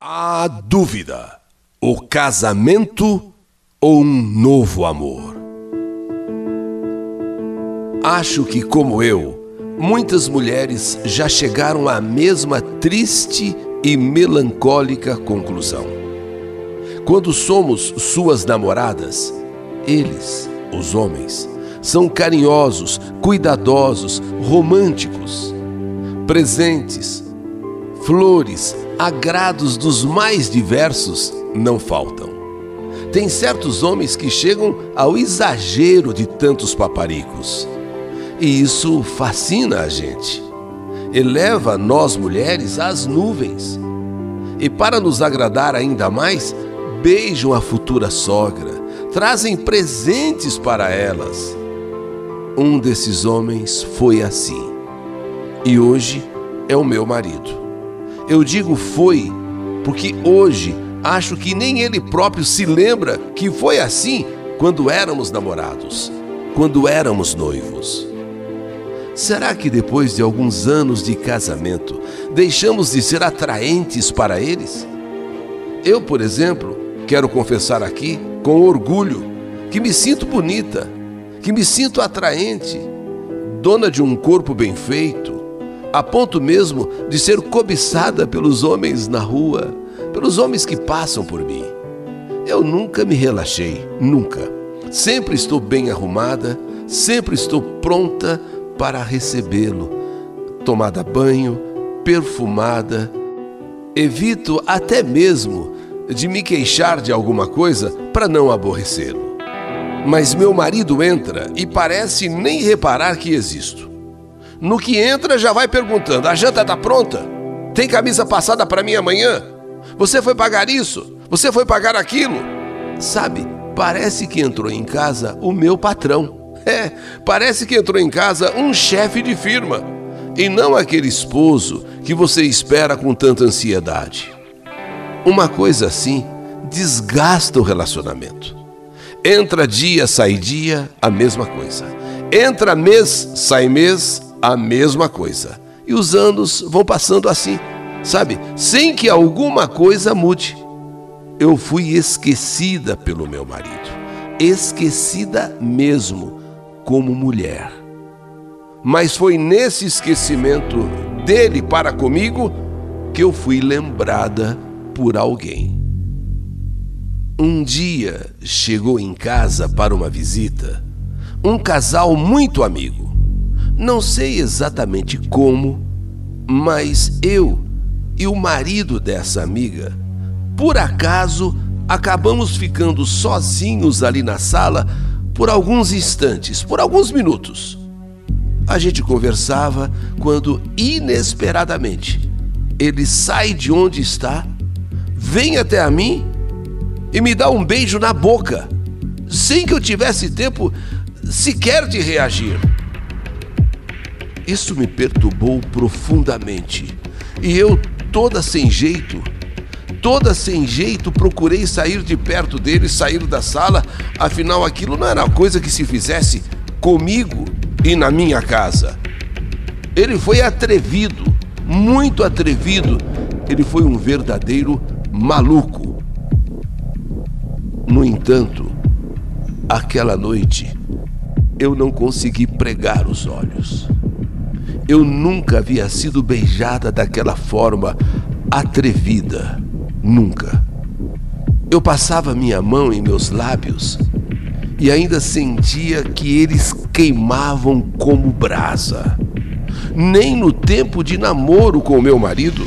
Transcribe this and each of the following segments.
A dúvida: o casamento ou um novo amor? Acho que, como eu, muitas mulheres já chegaram à mesma triste e melancólica conclusão. Quando somos suas namoradas, eles, os homens, são carinhosos, cuidadosos, românticos, presentes, flores, agrados dos mais diversos não faltam. Tem certos homens que chegam ao exagero de tantos paparicos. E isso fascina a gente. Eleva nós mulheres às nuvens. E para nos agradar ainda mais, beijam a futura sogra, trazem presentes para elas. Um desses homens foi assim. E hoje é o meu marido. Eu digo foi porque hoje acho que nem ele próprio se lembra que foi assim quando éramos namorados, quando éramos noivos. Será que depois de alguns anos de casamento deixamos de ser atraentes para eles? Eu, por exemplo, quero confessar aqui com orgulho que me sinto bonita, que me sinto atraente, dona de um corpo bem feito, a ponto mesmo de ser cobiçada pelos homens na rua, pelos homens que passam por mim. Eu nunca me relaxei, nunca. Sempre estou bem arrumada, sempre estou pronta para recebê-lo. Tomada banho, perfumada. Evito até mesmo de me queixar de alguma coisa para não aborrecê-lo. Mas meu marido entra e parece nem reparar que existo. No que entra, já vai perguntando: a janta está pronta? Tem camisa passada para mim amanhã? Você foi pagar isso? Você foi pagar aquilo? Sabe, parece que entrou em casa o meu patrão. É, parece que entrou em casa um chefe de firma. E não aquele esposo que você espera com tanta ansiedade. Uma coisa assim desgasta o relacionamento. Entra dia, sai dia, a mesma coisa. Entra mês, sai mês, a mesma coisa. E os anos vão passando assim, sabe? Sem que alguma coisa mude. Eu fui esquecida pelo meu marido. Esquecida mesmo, como mulher. Mas foi nesse esquecimento dele para comigo que eu fui lembrada por alguém. Um dia chegou em casa para uma visita um casal muito amigo. Não sei exatamente como, mas eu e o marido dessa amiga, por acaso, acabamos ficando sozinhos ali na sala por alguns instantes, por alguns minutos. A gente conversava quando, inesperadamente, ele sai de onde está, vem até a mim e me dá um beijo na boca, sem que eu tivesse tempo sequer de reagir. Isso me perturbou profundamente. E eu, toda sem jeito, toda sem jeito, procurei sair de perto dele, sair da sala, afinal aquilo não era coisa que se fizesse comigo e na minha casa. Ele foi atrevido, muito atrevido. Ele foi um verdadeiro maluco. No entanto, aquela noite eu não consegui pregar os olhos. Eu nunca havia sido beijada daquela forma atrevida. Nunca. Eu passava minha mão em meus lábios e ainda sentia que eles queimavam como brasa. Nem no tempo de namoro com meu marido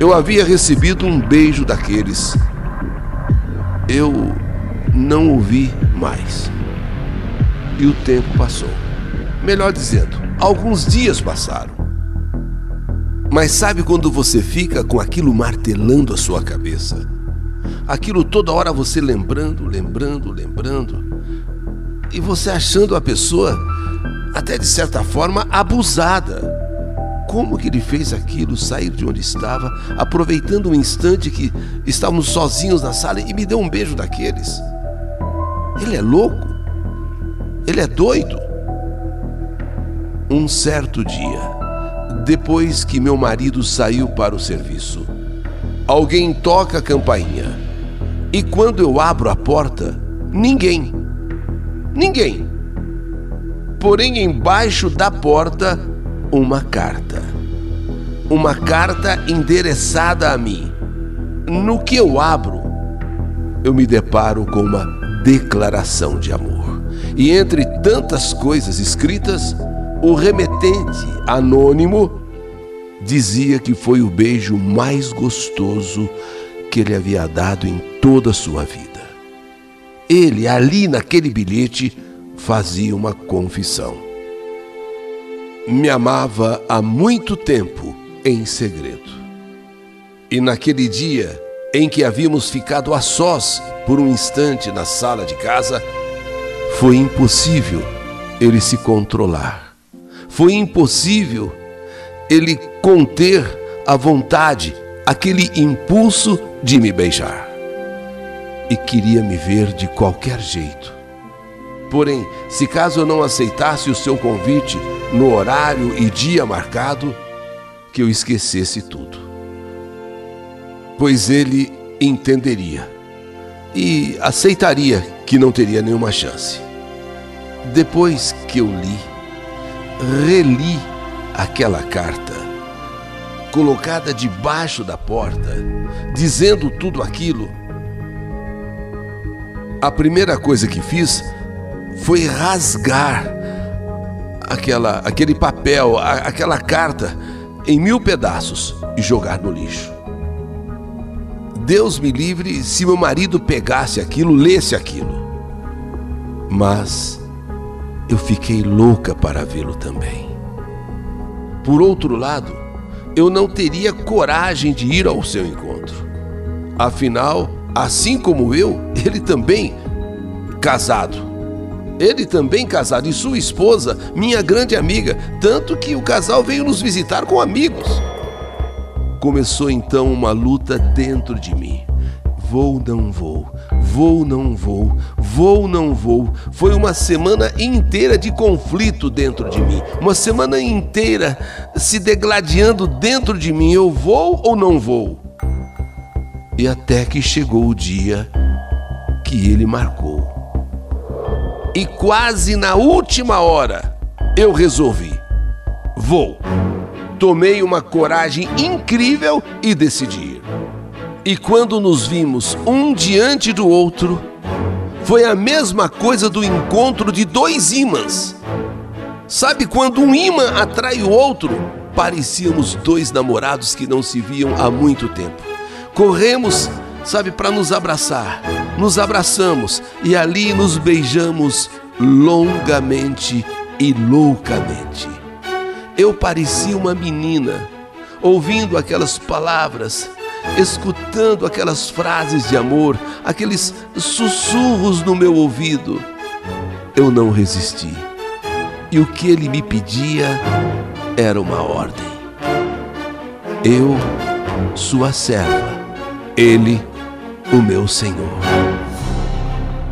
eu havia recebido um beijo daqueles. Eu não ouvi mais. E o tempo passou. Melhor dizendo, Alguns dias passaram. Mas sabe quando você fica com aquilo martelando a sua cabeça? Aquilo toda hora você lembrando, lembrando, lembrando. E você achando a pessoa, até de certa forma, abusada. Como que ele fez aquilo, sair de onde estava, aproveitando um instante que estávamos sozinhos na sala e me deu um beijo daqueles? Ele é louco? Ele é doido? Um certo dia, depois que meu marido saiu para o serviço, alguém toca a campainha. E quando eu abro a porta, ninguém. Ninguém. Porém, embaixo da porta, uma carta. Uma carta endereçada a mim. No que eu abro, eu me deparo com uma declaração de amor. E entre tantas coisas escritas, o remetente anônimo dizia que foi o beijo mais gostoso que ele havia dado em toda a sua vida. Ele, ali naquele bilhete, fazia uma confissão. Me amava há muito tempo em segredo. E naquele dia em que havíamos ficado a sós por um instante na sala de casa, foi impossível ele se controlar. Foi impossível ele conter a vontade, aquele impulso de me beijar. E queria me ver de qualquer jeito. Porém, se caso eu não aceitasse o seu convite no horário e dia marcado, que eu esquecesse tudo. Pois ele entenderia e aceitaria que não teria nenhuma chance. Depois que eu li, reli aquela carta, colocada debaixo da porta, dizendo tudo aquilo, a primeira coisa que fiz foi rasgar aquela, aquele papel, a, aquela carta em mil pedaços e jogar no lixo. Deus me livre se meu marido pegasse aquilo, lesse aquilo. Mas eu fiquei louca para vê-lo também. Por outro lado, eu não teria coragem de ir ao seu encontro. Afinal, assim como eu, ele também casado. Ele também casado e sua esposa, minha grande amiga, tanto que o casal veio nos visitar com amigos. Começou então uma luta dentro de mim. Vou, não vou, vou, não vou, vou, não vou. Foi uma semana inteira de conflito dentro de mim, uma semana inteira se degladiando dentro de mim: eu vou ou não vou? E até que chegou o dia que ele marcou. E quase na última hora eu resolvi: vou. Tomei uma coragem incrível e decidi. E quando nos vimos um diante do outro, foi a mesma coisa do encontro de dois ímãs. Sabe quando um imã atrai o outro? Parecíamos dois namorados que não se viam há muito tempo. Corremos, sabe, para nos abraçar. Nos abraçamos e ali nos beijamos longamente e loucamente. Eu parecia uma menina, ouvindo aquelas palavras escutando aquelas frases de amor, aqueles sussurros no meu ouvido. Eu não resisti. E o que ele me pedia era uma ordem. Eu, sua serva, ele, o meu Senhor.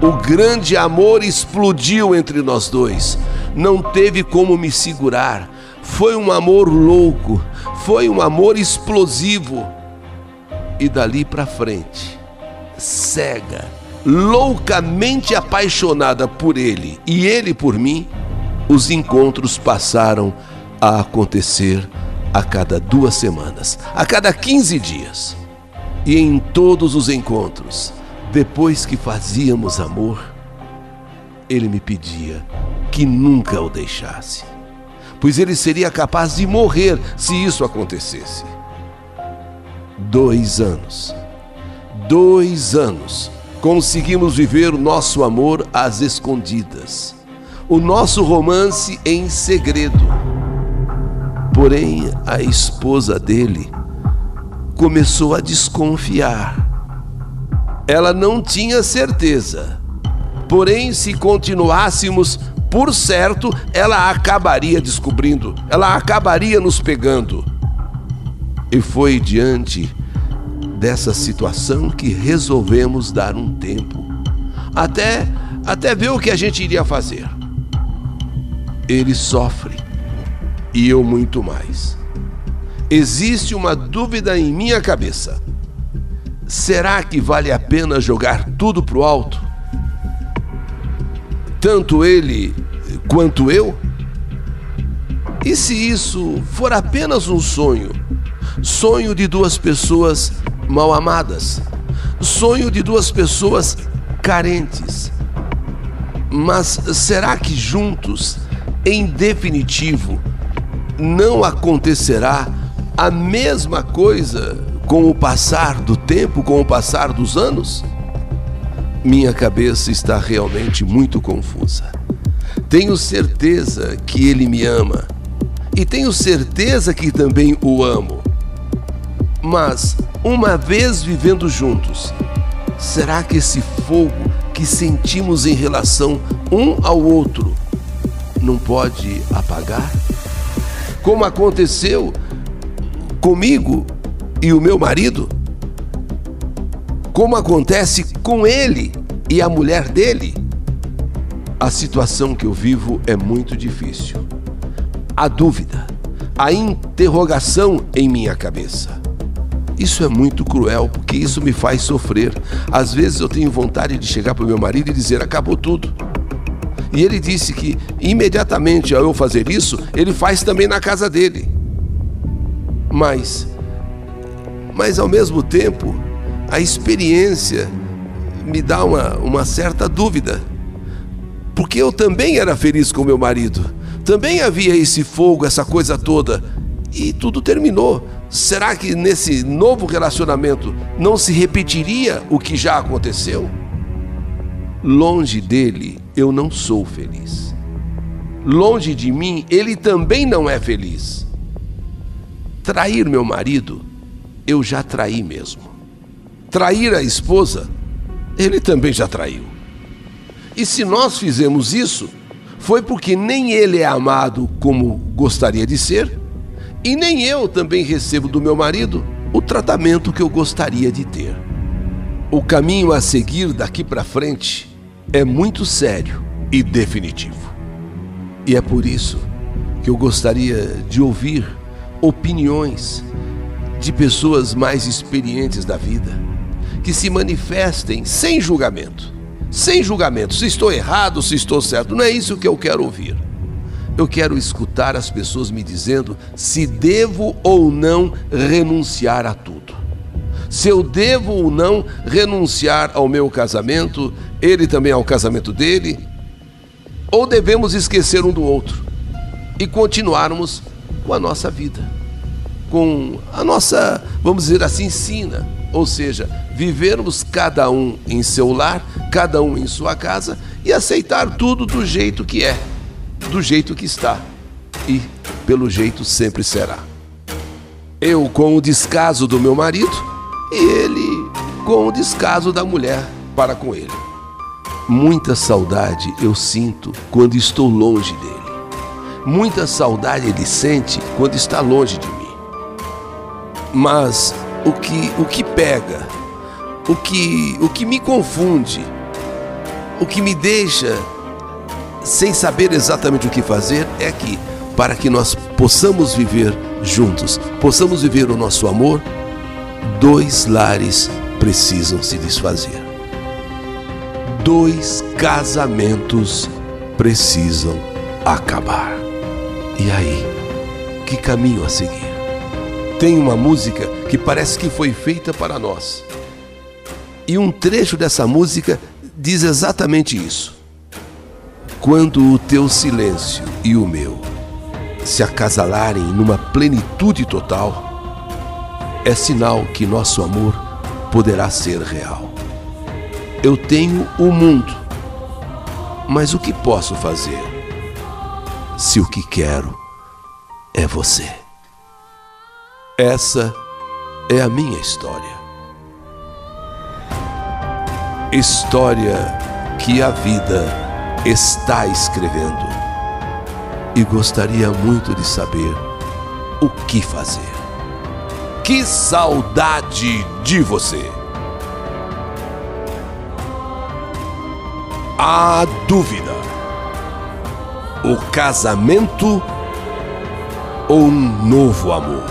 O grande amor explodiu entre nós dois. Não teve como me segurar. Foi um amor louco, foi um amor explosivo e dali para frente, cega, loucamente apaixonada por ele e ele por mim, os encontros passaram a acontecer a cada duas semanas, a cada 15 dias. E em todos os encontros, depois que fazíamos amor, ele me pedia que nunca o deixasse, pois ele seria capaz de morrer se isso acontecesse dois anos. Dois anos conseguimos viver o nosso amor às escondidas, o nosso romance em segredo. Porém, a esposa dele começou a desconfiar. Ela não tinha certeza. Porém, se continuássemos, por certo, ela acabaria descobrindo, ela acabaria nos pegando. E foi diante dessa situação que resolvemos dar um tempo, até até ver o que a gente iria fazer. Ele sofre e eu muito mais. Existe uma dúvida em minha cabeça. será que vale a pena jogar tudo pro alto? Tanto ele quanto eu? E se isso for apenas um sonho? Sonho de duas pessoas mal amadas, sonho de duas pessoas carentes. Mas será que juntos, em definitivo, não acontecerá a mesma coisa com o passar do tempo, com o passar dos anos? Minha cabeça está realmente muito confusa. Tenho certeza que ele me ama e tenho certeza que também o amo. Mas, uma vez vivendo juntos, será que esse fogo que sentimos em relação um ao outro não pode apagar? Como aconteceu comigo e o meu marido? Como acontece com ele e a mulher dele? A situação que eu vivo é muito difícil. A dúvida, a interrogação em minha cabeça. Isso é muito cruel, porque isso me faz sofrer. Às vezes eu tenho vontade de chegar para o meu marido e dizer: acabou tudo. E ele disse que imediatamente ao eu fazer isso, ele faz também na casa dele. Mas, mas ao mesmo tempo, a experiência me dá uma, uma certa dúvida. Porque eu também era feliz com meu marido. Também havia esse fogo, essa coisa toda. E tudo terminou. Será que nesse novo relacionamento não se repetiria o que já aconteceu? Longe dele, eu não sou feliz. Longe de mim, ele também não é feliz. Trair meu marido, eu já traí mesmo. Trair a esposa, ele também já traiu. E se nós fizemos isso, foi porque nem ele é amado como gostaria de ser, e nem eu também recebo do meu marido o tratamento que eu gostaria de ter. O caminho a seguir daqui para frente é muito sério e definitivo. E é por isso que eu gostaria de ouvir opiniões de pessoas mais experientes da vida, que se manifestem sem julgamento. Sem julgamento, se estou errado, se estou certo, não é isso que eu quero ouvir. Eu quero escutar as pessoas me dizendo se devo ou não renunciar a tudo. Se eu devo ou não renunciar ao meu casamento, ele também ao casamento dele, ou devemos esquecer um do outro e continuarmos com a nossa vida, com a nossa, vamos dizer assim, sina, ou seja, vivermos cada um em seu lar, cada um em sua casa e aceitar tudo do jeito que é do jeito que está e pelo jeito sempre será. Eu com o descaso do meu marido e ele com o descaso da mulher para com ele. Muita saudade eu sinto quando estou longe dele. Muita saudade ele sente quando está longe de mim. Mas o que o que pega, o que o que me confunde, o que me deixa sem saber exatamente o que fazer, é que, para que nós possamos viver juntos, possamos viver o nosso amor, dois lares precisam se desfazer. Dois casamentos precisam acabar. E aí, que caminho a seguir? Tem uma música que parece que foi feita para nós. E um trecho dessa música diz exatamente isso. Quando o teu silêncio e o meu se acasalarem numa plenitude total, é sinal que nosso amor poderá ser real. Eu tenho o mundo, mas o que posso fazer se o que quero é você? Essa é a minha história. História que a vida está escrevendo e gostaria muito de saber o que fazer. Que saudade de você! A dúvida: o casamento ou um novo amor?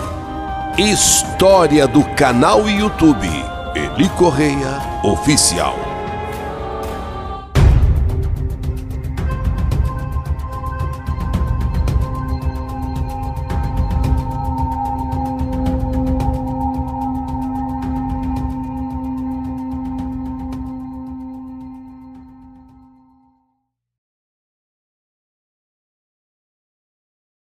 História do canal YouTube Eli Correia Oficial.